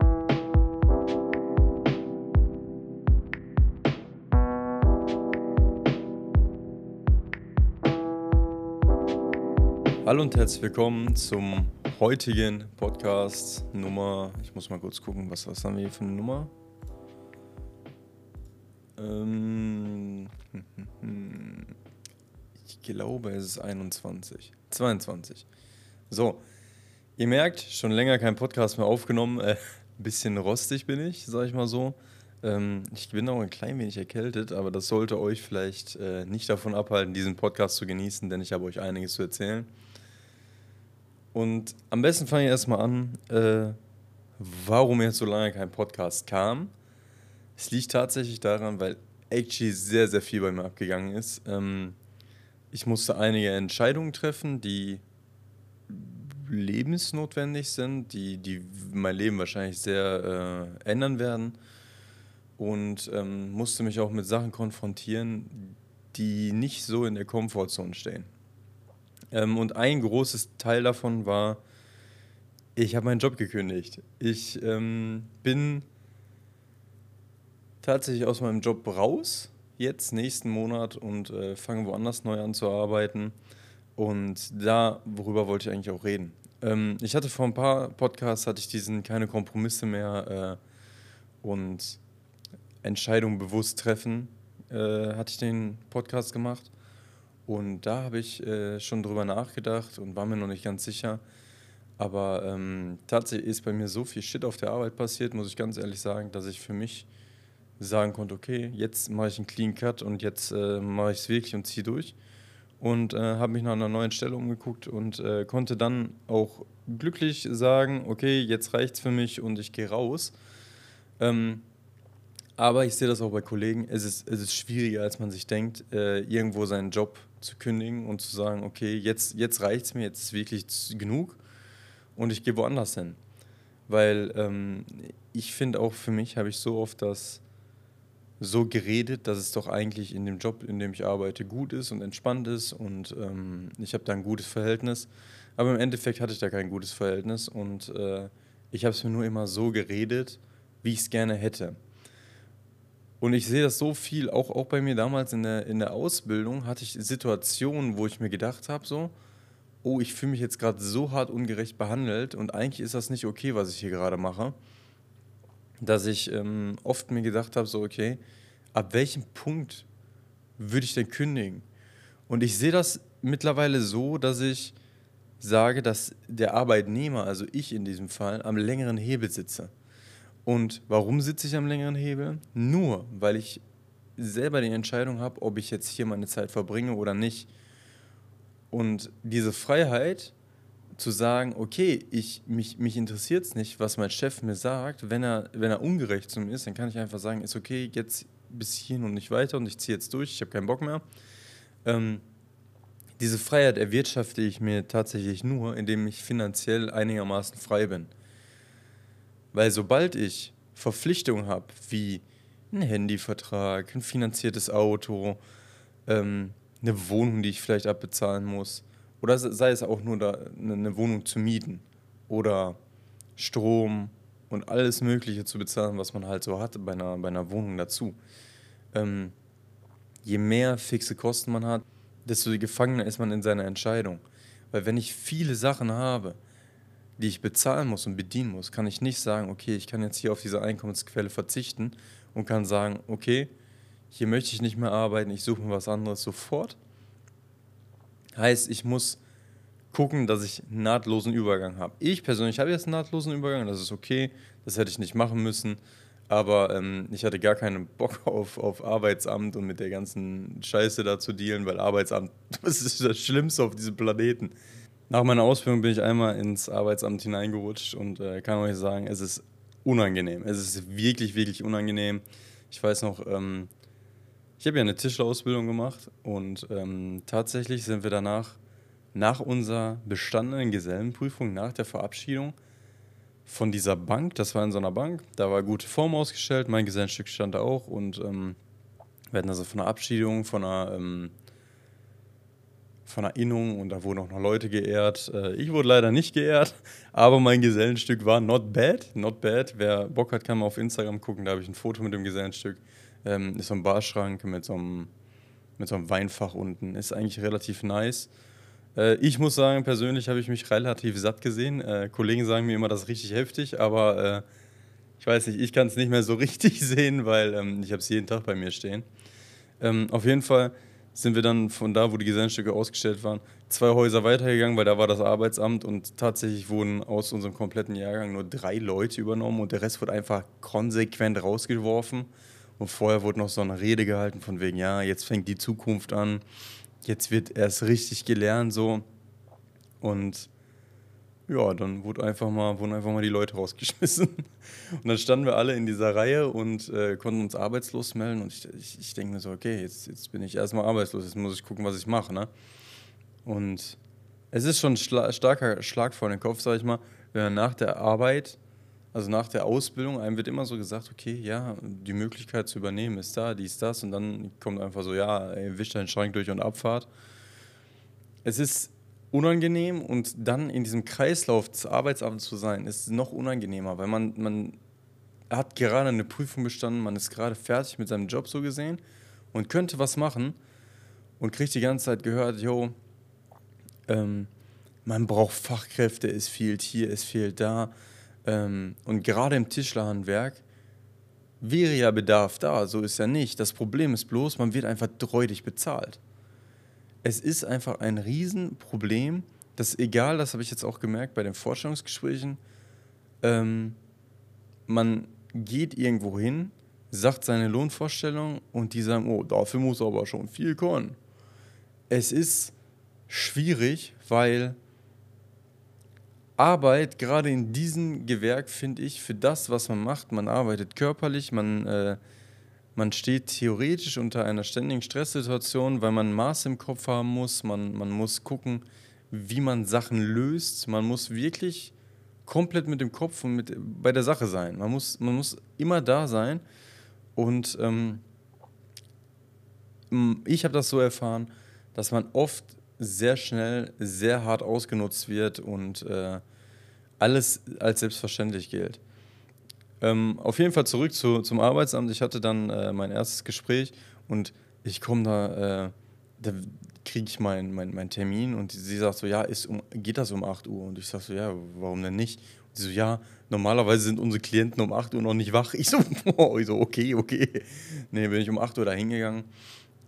Hallo und herzlich willkommen zum heutigen Podcast Nummer. Ich muss mal kurz gucken, was, was haben wir hier für eine Nummer? Ähm, ich glaube, es ist 21. 22. So, ihr merkt, schon länger kein Podcast mehr aufgenommen. Äh, bisschen rostig bin ich, sag ich mal so. Ähm, ich bin auch ein klein wenig erkältet, aber das sollte euch vielleicht äh, nicht davon abhalten, diesen Podcast zu genießen, denn ich habe euch einiges zu erzählen. Und am besten fange ich erstmal an, äh, warum jetzt so lange kein Podcast kam. Es liegt tatsächlich daran, weil actually sehr, sehr viel bei mir abgegangen ist. Ähm, ich musste einige Entscheidungen treffen, die lebensnotwendig sind, die, die mein Leben wahrscheinlich sehr äh, ändern werden. Und ähm, musste mich auch mit Sachen konfrontieren, die nicht so in der Komfortzone stehen. Ähm, und ein großes Teil davon war, ich habe meinen Job gekündigt. Ich ähm, bin tatsächlich aus meinem Job raus, jetzt nächsten Monat und äh, fange woanders neu an zu arbeiten. Und da, worüber wollte ich eigentlich auch reden. Ähm, ich hatte vor ein paar Podcasts, hatte ich diesen keine Kompromisse mehr äh, und Entscheidungen bewusst treffen, äh, hatte ich den Podcast gemacht. Und da habe ich äh, schon drüber nachgedacht und war mir noch nicht ganz sicher. Aber ähm, tatsächlich ist bei mir so viel Shit auf der Arbeit passiert, muss ich ganz ehrlich sagen, dass ich für mich sagen konnte, okay, jetzt mache ich einen Clean Cut und jetzt äh, mache ich es wirklich und ziehe durch. Und äh, habe mich nach einer neuen Stelle umgeguckt und äh, konnte dann auch glücklich sagen, okay, jetzt reicht es für mich und ich gehe raus. Ähm, aber ich sehe das auch bei Kollegen, es ist, es ist schwieriger, als man sich denkt, äh, irgendwo seinen Job zu kündigen und zu sagen, okay, jetzt, jetzt reicht es mir, jetzt ist wirklich genug und ich gehe woanders hin. Weil ähm, ich finde auch für mich, habe ich so oft das so geredet, dass es doch eigentlich in dem Job, in dem ich arbeite, gut ist und entspannt ist und ähm, ich habe da ein gutes Verhältnis. Aber im Endeffekt hatte ich da kein gutes Verhältnis und äh, ich habe es mir nur immer so geredet, wie ich es gerne hätte. Und ich sehe das so viel, auch, auch bei mir damals in der, in der Ausbildung hatte ich Situationen, wo ich mir gedacht habe, so, oh, ich fühle mich jetzt gerade so hart ungerecht behandelt und eigentlich ist das nicht okay, was ich hier gerade mache. Dass ich ähm, oft mir gedacht habe, so, okay, ab welchem Punkt würde ich denn kündigen? Und ich sehe das mittlerweile so, dass ich sage, dass der Arbeitnehmer, also ich in diesem Fall, am längeren Hebel sitze. Und warum sitze ich am längeren Hebel? Nur, weil ich selber die Entscheidung habe, ob ich jetzt hier meine Zeit verbringe oder nicht. Und diese Freiheit zu sagen, okay, ich, mich, mich interessiert es nicht, was mein Chef mir sagt, wenn er, wenn er ungerecht zu mir ist, dann kann ich einfach sagen, ist okay, jetzt bis hierhin und nicht weiter und ich ziehe jetzt durch, ich habe keinen Bock mehr. Ähm, diese Freiheit erwirtschafte ich mir tatsächlich nur, indem ich finanziell einigermaßen frei bin. Weil sobald ich Verpflichtungen habe, wie ein Handyvertrag, ein finanziertes Auto, ähm, eine Wohnung, die ich vielleicht abbezahlen muss, oder sei es auch nur da, eine Wohnung zu mieten oder Strom und alles Mögliche zu bezahlen, was man halt so hat bei einer, bei einer Wohnung dazu. Ähm, je mehr fixe Kosten man hat, desto gefangener ist man in seiner Entscheidung. Weil wenn ich viele Sachen habe, die ich bezahlen muss und bedienen muss, kann ich nicht sagen, okay, ich kann jetzt hier auf diese Einkommensquelle verzichten und kann sagen, okay, hier möchte ich nicht mehr arbeiten, ich suche mir was anderes sofort. Heißt, ich muss gucken, dass ich einen nahtlosen Übergang habe. Ich persönlich habe jetzt einen nahtlosen Übergang, das ist okay, das hätte ich nicht machen müssen, aber ähm, ich hatte gar keinen Bock auf, auf Arbeitsamt und mit der ganzen Scheiße da zu dealen, weil Arbeitsamt, das ist das Schlimmste auf diesem Planeten. Nach meiner Ausbildung bin ich einmal ins Arbeitsamt hineingerutscht und äh, kann euch sagen, es ist unangenehm. Es ist wirklich, wirklich unangenehm. Ich weiß noch, ähm, ich habe ja eine Tischlerausbildung gemacht und ähm, tatsächlich sind wir danach, nach unserer bestandenen Gesellenprüfung, nach der Verabschiedung von dieser Bank, das war in so einer Bank, da war gute Form ausgestellt, mein Gesellenstück stand da auch und ähm, wir hatten also von einer Abschiedung, von einer ähm, von einer Innung und da wurden auch noch Leute geehrt. Äh, ich wurde leider nicht geehrt, aber mein Gesellenstück war not bad. Not bad. Wer Bock hat, kann mal auf Instagram gucken. Da habe ich ein Foto mit dem Gesellenstück. Ähm, ist so ein Barschrank mit so einem, mit so einem Weinfach unten. Ist eigentlich relativ nice. Äh, ich muss sagen, persönlich habe ich mich relativ satt gesehen. Äh, Kollegen sagen mir immer, das ist richtig heftig, aber äh, ich weiß nicht, ich kann es nicht mehr so richtig sehen, weil ähm, ich habe es jeden Tag bei mir stehen. Ähm, auf jeden Fall sind wir dann von da, wo die Gesellenstücke ausgestellt waren, zwei Häuser weitergegangen, weil da war das Arbeitsamt und tatsächlich wurden aus unserem kompletten Jahrgang nur drei Leute übernommen und der Rest wurde einfach konsequent rausgeworfen. Und vorher wurde noch so eine Rede gehalten von wegen, ja, jetzt fängt die Zukunft an, jetzt wird erst richtig gelernt so. Und ja, dann wurde einfach mal, wurden einfach mal die Leute rausgeschmissen. Und dann standen wir alle in dieser Reihe und äh, konnten uns arbeitslos melden. Und ich, ich, ich denke mir so, okay, jetzt, jetzt bin ich erstmal arbeitslos, jetzt muss ich gucken, was ich mache. Ne? Und es ist schon ein starker Schlag vor den Kopf, sag ich mal, wenn man nach der Arbeit, also nach der Ausbildung, einem wird immer so gesagt, okay, ja, die Möglichkeit zu übernehmen ist da, dies, das. Und dann kommt einfach so, ja, ey, deinen Schrank durch und Abfahrt. Es ist unangenehm und dann in diesem Kreislauf des Arbeitsamts zu sein, ist noch unangenehmer, weil man, man hat gerade eine Prüfung bestanden, man ist gerade fertig mit seinem Job so gesehen und könnte was machen und kriegt die ganze Zeit gehört, jo, ähm, man braucht Fachkräfte, es fehlt hier, es fehlt da. Ähm, und gerade im Tischlerhandwerk wäre ja Bedarf da, so ist ja nicht. Das Problem ist bloß, man wird einfach dreudig bezahlt es ist einfach ein Riesenproblem, dass egal, das habe ich jetzt auch gemerkt bei den Vorstellungsgesprächen, ähm, man geht irgendwo hin, sagt seine Lohnvorstellung und die sagen, oh, dafür muss er aber schon viel können. Es ist schwierig, weil Arbeit, gerade in diesem Gewerk, finde ich, für das, was man macht, man arbeitet körperlich, man äh, man steht theoretisch unter einer ständigen Stresssituation, weil man Maß im Kopf haben muss, man, man muss gucken, wie man Sachen löst, man muss wirklich komplett mit dem Kopf und mit, bei der Sache sein. Man muss, man muss immer da sein und ähm, ich habe das so erfahren, dass man oft sehr schnell sehr hart ausgenutzt wird und äh, alles als selbstverständlich gilt. Ähm, auf jeden Fall zurück zu, zum Arbeitsamt. Ich hatte dann äh, mein erstes Gespräch und ich komme da, äh, da kriege ich meinen mein, mein Termin und sie sagt so, ja, ist um, geht das um 8 Uhr? Und ich sage so, ja, warum denn nicht? Und sie so, ja, normalerweise sind unsere Klienten um 8 Uhr noch nicht wach. Ich so, ich so okay, okay. Nee, bin ich um 8 Uhr da hingegangen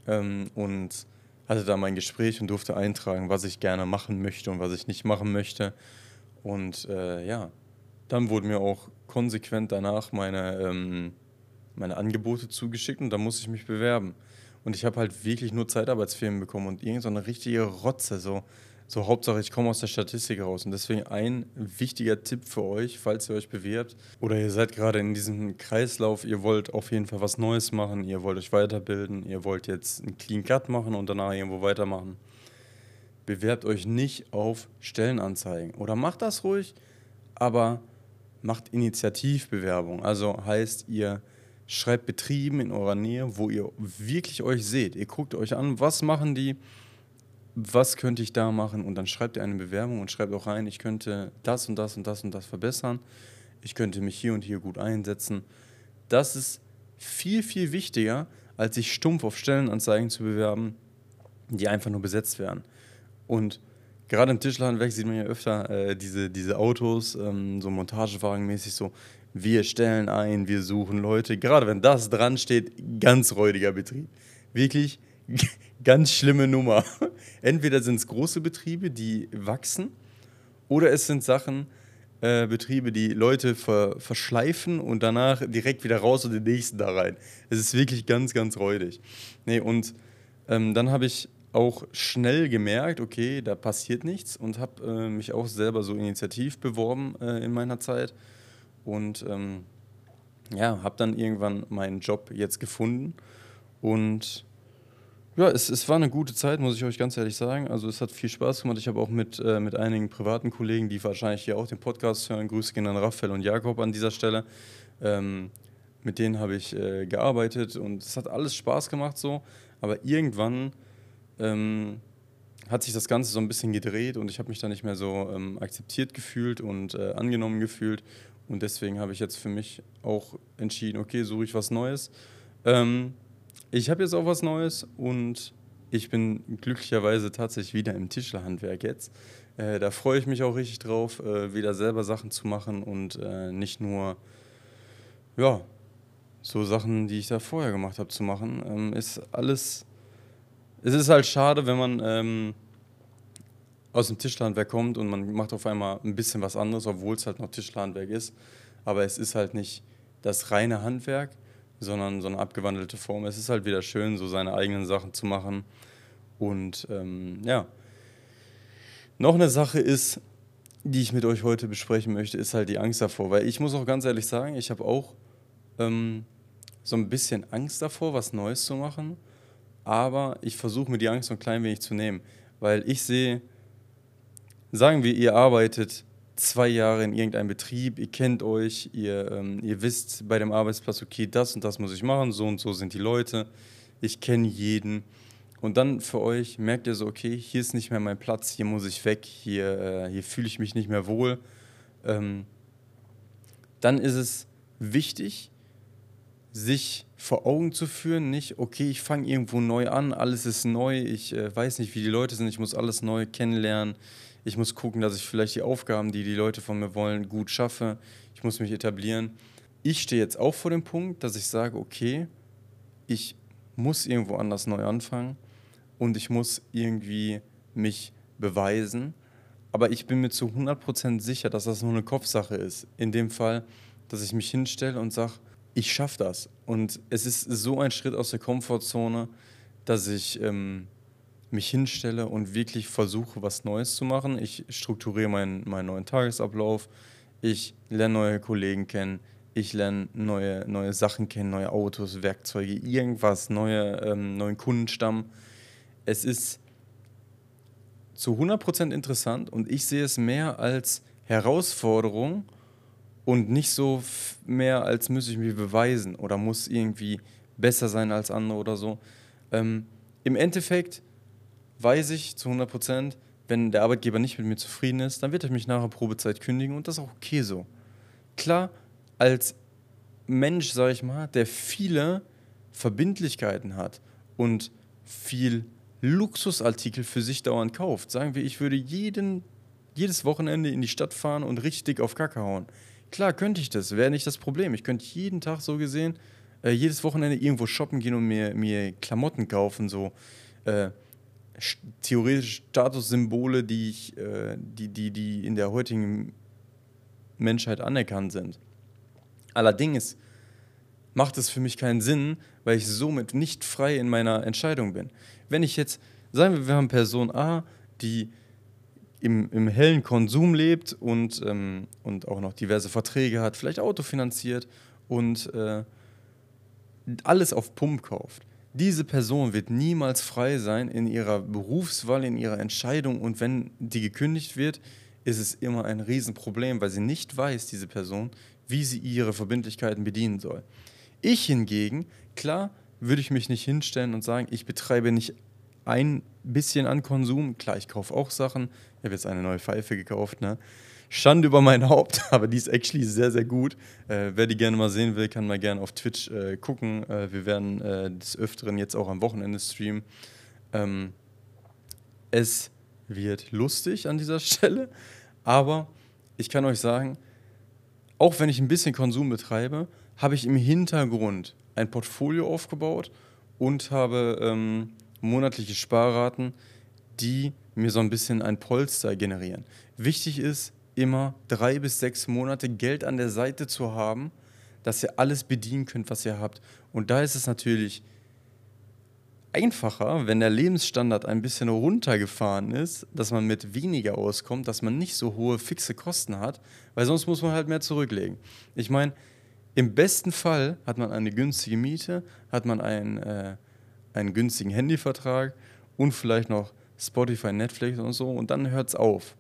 ähm, und hatte da mein Gespräch und durfte eintragen, was ich gerne machen möchte und was ich nicht machen möchte. Und äh, ja, dann wurden mir auch konsequent danach meine, ähm, meine Angebote zugeschickt und da musste ich mich bewerben. Und ich habe halt wirklich nur Zeitarbeitsfirmen bekommen und irgendeine richtige Rotze. So, so Hauptsache, ich komme aus der Statistik raus. Und deswegen ein wichtiger Tipp für euch, falls ihr euch bewerbt oder ihr seid gerade in diesem Kreislauf, ihr wollt auf jeden Fall was Neues machen, ihr wollt euch weiterbilden, ihr wollt jetzt einen Clean Cut machen und danach irgendwo weitermachen. Bewerbt euch nicht auf Stellenanzeigen oder macht das ruhig, aber macht Initiativbewerbung. Also heißt, ihr schreibt Betrieben in eurer Nähe, wo ihr wirklich euch seht. Ihr guckt euch an, was machen die, was könnte ich da machen und dann schreibt ihr eine Bewerbung und schreibt auch rein, ich könnte das und das und das und das verbessern. Ich könnte mich hier und hier gut einsetzen. Das ist viel, viel wichtiger, als sich stumpf auf Stellenanzeigen zu bewerben, die einfach nur besetzt werden. Und gerade im Tischlerhandwerk sieht man ja öfter äh, diese, diese Autos, ähm, so Montagewagenmäßig so, wir stellen ein, wir suchen Leute. Gerade wenn das dran steht, ganz räudiger Betrieb. Wirklich ganz schlimme Nummer. Entweder sind es große Betriebe, die wachsen, oder es sind Sachen, äh, Betriebe, die Leute ver verschleifen und danach direkt wieder raus und den nächsten da rein. Es ist wirklich ganz, ganz räudig. Nee, und ähm, dann habe ich auch schnell gemerkt, okay, da passiert nichts und habe äh, mich auch selber so initiativ beworben äh, in meiner Zeit und ähm, ja, habe dann irgendwann meinen Job jetzt gefunden und ja, es, es war eine gute Zeit, muss ich euch ganz ehrlich sagen. Also es hat viel Spaß gemacht. Ich habe auch mit, äh, mit einigen privaten Kollegen, die wahrscheinlich hier auch den Podcast hören, Grüße gehen an Raphael und Jakob an dieser Stelle. Ähm, mit denen habe ich äh, gearbeitet und es hat alles Spaß gemacht so. Aber irgendwann ähm, hat sich das Ganze so ein bisschen gedreht und ich habe mich da nicht mehr so ähm, akzeptiert gefühlt und äh, angenommen gefühlt. Und deswegen habe ich jetzt für mich auch entschieden, okay, suche ich was Neues. Ähm, ich habe jetzt auch was Neues und ich bin glücklicherweise tatsächlich wieder im Tischlerhandwerk jetzt. Äh, da freue ich mich auch richtig drauf, äh, wieder selber Sachen zu machen und äh, nicht nur, ja, so Sachen, die ich da vorher gemacht habe, zu machen. Ähm, ist alles, es ist halt schade, wenn man ähm, aus dem Tischlerhandwerk kommt und man macht auf einmal ein bisschen was anderes, obwohl es halt noch Tischlerhandwerk ist. Aber es ist halt nicht das reine Handwerk, sondern so eine abgewandelte Form. Es ist halt wieder schön, so seine eigenen Sachen zu machen. Und ähm, ja, noch eine Sache ist, die ich mit euch heute besprechen möchte, ist halt die Angst davor. Weil ich muss auch ganz ehrlich sagen, ich habe auch ähm, so ein bisschen Angst davor, was Neues zu machen. Aber ich versuche mir die Angst so ein klein wenig zu nehmen. Weil ich sehe, sagen wir, ihr arbeitet zwei Jahre in irgendeinem Betrieb, ihr kennt euch, ihr, ähm, ihr wisst bei dem Arbeitsplatz, okay, das und das muss ich machen, so und so sind die Leute, ich kenne jeden. Und dann für euch merkt ihr so, okay, hier ist nicht mehr mein Platz, hier muss ich weg, hier, äh, hier fühle ich mich nicht mehr wohl. Ähm, dann ist es wichtig, sich vor Augen zu führen, nicht, okay, ich fange irgendwo neu an, alles ist neu, ich äh, weiß nicht, wie die Leute sind, ich muss alles neu kennenlernen, ich muss gucken, dass ich vielleicht die Aufgaben, die die Leute von mir wollen, gut schaffe. Ich muss mich etablieren. Ich stehe jetzt auch vor dem Punkt, dass ich sage, okay, ich muss irgendwo anders neu anfangen und ich muss irgendwie mich beweisen. Aber ich bin mir zu 100% sicher, dass das nur eine Kopfsache ist. In dem Fall, dass ich mich hinstelle und sage, ich schaffe das. Und es ist so ein Schritt aus der Komfortzone, dass ich ähm, mich hinstelle und wirklich versuche, was Neues zu machen. Ich strukturiere meinen, meinen neuen Tagesablauf. Ich lerne neue Kollegen kennen. Ich lerne neue, neue Sachen kennen, neue Autos, Werkzeuge, irgendwas, neue, ähm, neuen Kundenstamm. Es ist zu 100% interessant und ich sehe es mehr als Herausforderung und nicht so mehr, als müsse ich mich beweisen oder muss irgendwie besser sein als andere oder so. Ähm, Im Endeffekt weiß ich zu 100 Prozent, wenn der Arbeitgeber nicht mit mir zufrieden ist, dann wird er mich nach der Probezeit kündigen und das ist auch okay so. Klar, als Mensch, sage ich mal, der viele Verbindlichkeiten hat und viel Luxusartikel für sich dauernd kauft. Sagen wir, ich würde jeden, jedes Wochenende in die Stadt fahren und richtig auf Kacke hauen. Klar könnte ich das, wäre nicht das Problem. Ich könnte jeden Tag so gesehen, äh, jedes Wochenende irgendwo shoppen gehen und mir, mir Klamotten kaufen, so äh, theoretisch Statussymbole, die, ich, äh, die, die, die in der heutigen Menschheit anerkannt sind. Allerdings macht es für mich keinen Sinn, weil ich somit nicht frei in meiner Entscheidung bin. Wenn ich jetzt, sagen wir, wir haben Person A, die im, im hellen Konsum lebt und, ähm, und auch noch diverse Verträge hat, vielleicht Auto finanziert und äh, alles auf Pump kauft diese Person wird niemals frei sein in ihrer Berufswahl, in ihrer Entscheidung und wenn die gekündigt wird, ist es immer ein Riesenproblem, weil sie nicht weiß, diese Person, wie sie ihre Verbindlichkeiten bedienen soll. Ich hingegen, klar, würde ich mich nicht hinstellen und sagen, ich betreibe nicht ein bisschen an Konsum. Klar, ich kaufe auch Sachen. Ich habe jetzt eine neue Pfeife gekauft, ne? Schande über mein Haupt, aber die ist actually sehr, sehr gut. Äh, wer die gerne mal sehen will, kann mal gerne auf Twitch äh, gucken. Äh, wir werden äh, des Öfteren jetzt auch am Wochenende streamen. Ähm, es wird lustig an dieser Stelle, aber ich kann euch sagen, auch wenn ich ein bisschen Konsum betreibe, habe ich im Hintergrund ein Portfolio aufgebaut und habe ähm, monatliche Sparraten, die mir so ein bisschen ein Polster generieren. Wichtig ist, immer drei bis sechs Monate Geld an der Seite zu haben, dass ihr alles bedienen könnt, was ihr habt. Und da ist es natürlich einfacher, wenn der Lebensstandard ein bisschen runtergefahren ist, dass man mit weniger auskommt, dass man nicht so hohe fixe Kosten hat, weil sonst muss man halt mehr zurücklegen. Ich meine, im besten Fall hat man eine günstige Miete, hat man einen, äh, einen günstigen Handyvertrag und vielleicht noch Spotify, Netflix und so und dann hört es auf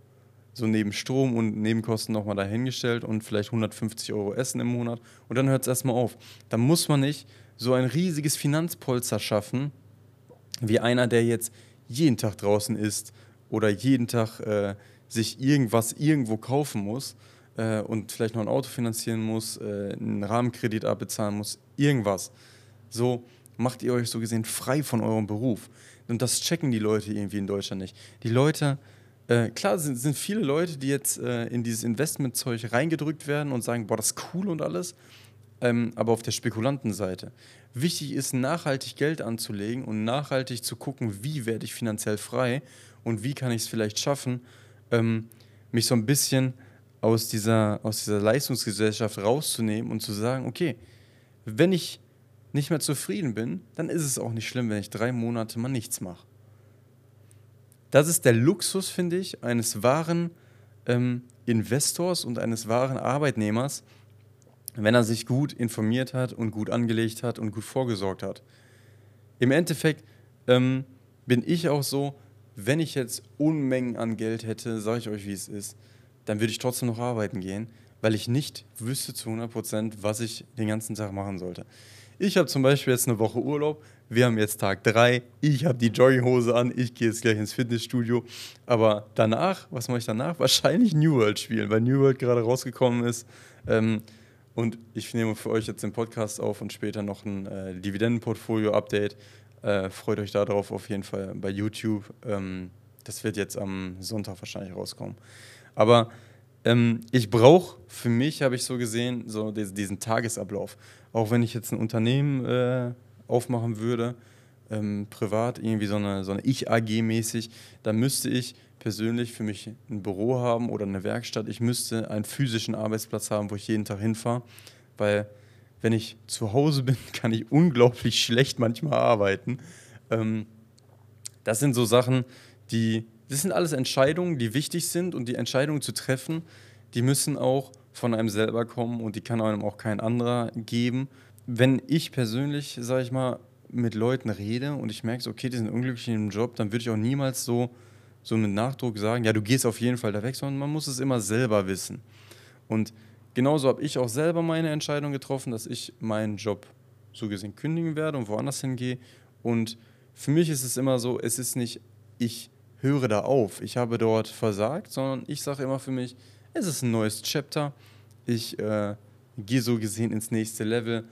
so neben Strom und Nebenkosten nochmal dahingestellt und vielleicht 150 Euro Essen im Monat und dann hört es erstmal auf. Da muss man nicht so ein riesiges Finanzpolster schaffen, wie einer, der jetzt jeden Tag draußen ist oder jeden Tag äh, sich irgendwas irgendwo kaufen muss äh, und vielleicht noch ein Auto finanzieren muss, äh, einen Rahmenkredit abbezahlen muss, irgendwas. So macht ihr euch so gesehen frei von eurem Beruf. Und das checken die Leute irgendwie in Deutschland nicht. Die Leute, äh, klar sind, sind viele Leute, die jetzt äh, in dieses Investmentzeug reingedrückt werden und sagen, boah, das ist cool und alles, ähm, aber auf der Spekulantenseite. Wichtig ist, nachhaltig Geld anzulegen und nachhaltig zu gucken, wie werde ich finanziell frei und wie kann ich es vielleicht schaffen, ähm, mich so ein bisschen aus dieser, aus dieser Leistungsgesellschaft rauszunehmen und zu sagen, okay, wenn ich nicht mehr zufrieden bin, dann ist es auch nicht schlimm, wenn ich drei Monate mal nichts mache. Das ist der Luxus, finde ich, eines wahren ähm, Investors und eines wahren Arbeitnehmers, wenn er sich gut informiert hat und gut angelegt hat und gut vorgesorgt hat. Im Endeffekt ähm, bin ich auch so, wenn ich jetzt Unmengen an Geld hätte, sage ich euch, wie es ist, dann würde ich trotzdem noch arbeiten gehen, weil ich nicht wüsste zu 100 Prozent, was ich den ganzen Tag machen sollte. Ich habe zum Beispiel jetzt eine Woche Urlaub. Wir haben jetzt Tag 3. Ich habe die Jogginghose an. Ich gehe jetzt gleich ins Fitnessstudio. Aber danach, was mache ich danach? Wahrscheinlich New World spielen, weil New World gerade rausgekommen ist. Ähm, und ich nehme für euch jetzt den Podcast auf und später noch ein äh, Dividendenportfolio-Update. Äh, freut euch darauf auf jeden Fall bei YouTube. Ähm, das wird jetzt am Sonntag wahrscheinlich rauskommen. Aber ähm, ich brauche für mich, habe ich so gesehen, so diesen Tagesablauf. Auch wenn ich jetzt ein Unternehmen äh, aufmachen würde, ähm, privat, irgendwie so eine, so eine Ich-AG-mäßig, dann müsste ich persönlich für mich ein Büro haben oder eine Werkstatt. Ich müsste einen physischen Arbeitsplatz haben, wo ich jeden Tag hinfahre, weil wenn ich zu Hause bin, kann ich unglaublich schlecht manchmal arbeiten. Ähm, das sind so Sachen, die, das sind alles Entscheidungen, die wichtig sind und die Entscheidungen zu treffen, die müssen auch von einem selber kommen und die kann einem auch kein anderer geben. Wenn ich persönlich, sage ich mal, mit Leuten rede und ich merke, okay, die sind unglücklich im Job, dann würde ich auch niemals so, so mit Nachdruck sagen, ja, du gehst auf jeden Fall da weg, sondern man muss es immer selber wissen. Und genauso habe ich auch selber meine Entscheidung getroffen, dass ich meinen Job so gesehen kündigen werde und woanders hingehe. Und für mich ist es immer so, es ist nicht, ich höre da auf, ich habe dort versagt, sondern ich sage immer für mich, es ist ein neues Chapter. Ich äh, gehe so gesehen ins nächste Level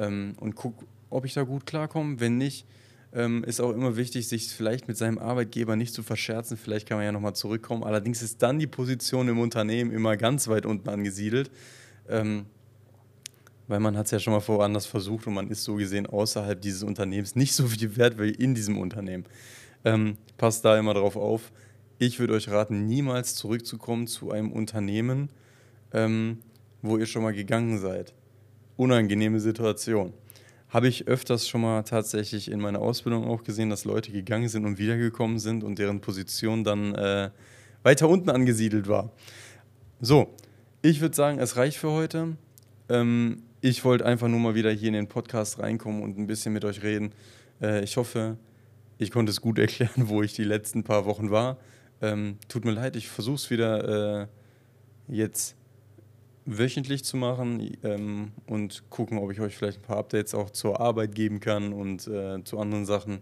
ähm, und gucke, ob ich da gut klarkomme. Wenn nicht, ähm, ist auch immer wichtig, sich vielleicht mit seinem Arbeitgeber nicht zu verscherzen. Vielleicht kann man ja nochmal zurückkommen. Allerdings ist dann die Position im Unternehmen immer ganz weit unten angesiedelt. Ähm, weil man hat es ja schon mal woanders versucht und man ist so gesehen außerhalb dieses Unternehmens nicht so viel wert wie in diesem Unternehmen. Ähm, passt da immer drauf auf. Ich würde euch raten, niemals zurückzukommen zu einem Unternehmen, ähm, wo ihr schon mal gegangen seid. Unangenehme Situation. Habe ich öfters schon mal tatsächlich in meiner Ausbildung auch gesehen, dass Leute gegangen sind und wiedergekommen sind und deren Position dann äh, weiter unten angesiedelt war. So, ich würde sagen, es reicht für heute. Ähm, ich wollte einfach nur mal wieder hier in den Podcast reinkommen und ein bisschen mit euch reden. Äh, ich hoffe, ich konnte es gut erklären, wo ich die letzten paar Wochen war. Ähm, tut mir leid, ich versuche es wieder äh, jetzt wöchentlich zu machen ähm, und gucken, ob ich euch vielleicht ein paar Updates auch zur Arbeit geben kann und äh, zu anderen Sachen.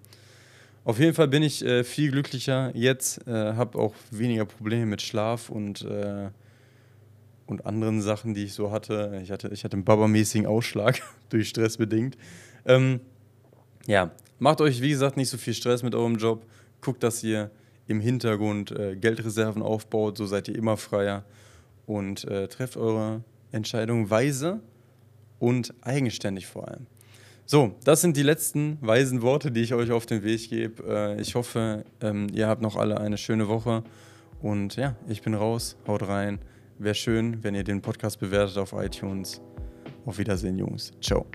Auf jeden Fall bin ich äh, viel glücklicher jetzt, äh, habe auch weniger Probleme mit Schlaf und, äh, und anderen Sachen, die ich so hatte. Ich hatte, ich hatte einen babamäßigen Ausschlag durch Stress bedingt. Ähm, ja, macht euch wie gesagt nicht so viel Stress mit eurem Job. Guckt, dass ihr im Hintergrund äh, Geldreserven aufbaut, so seid ihr immer freier und äh, trefft eure Entscheidung weise und eigenständig vor allem. So, das sind die letzten weisen Worte, die ich euch auf den Weg gebe. Äh, ich hoffe, ähm, ihr habt noch alle eine schöne Woche und ja, ich bin raus, haut rein. Wäre schön, wenn ihr den Podcast bewertet auf iTunes. Auf Wiedersehen, Jungs. Ciao.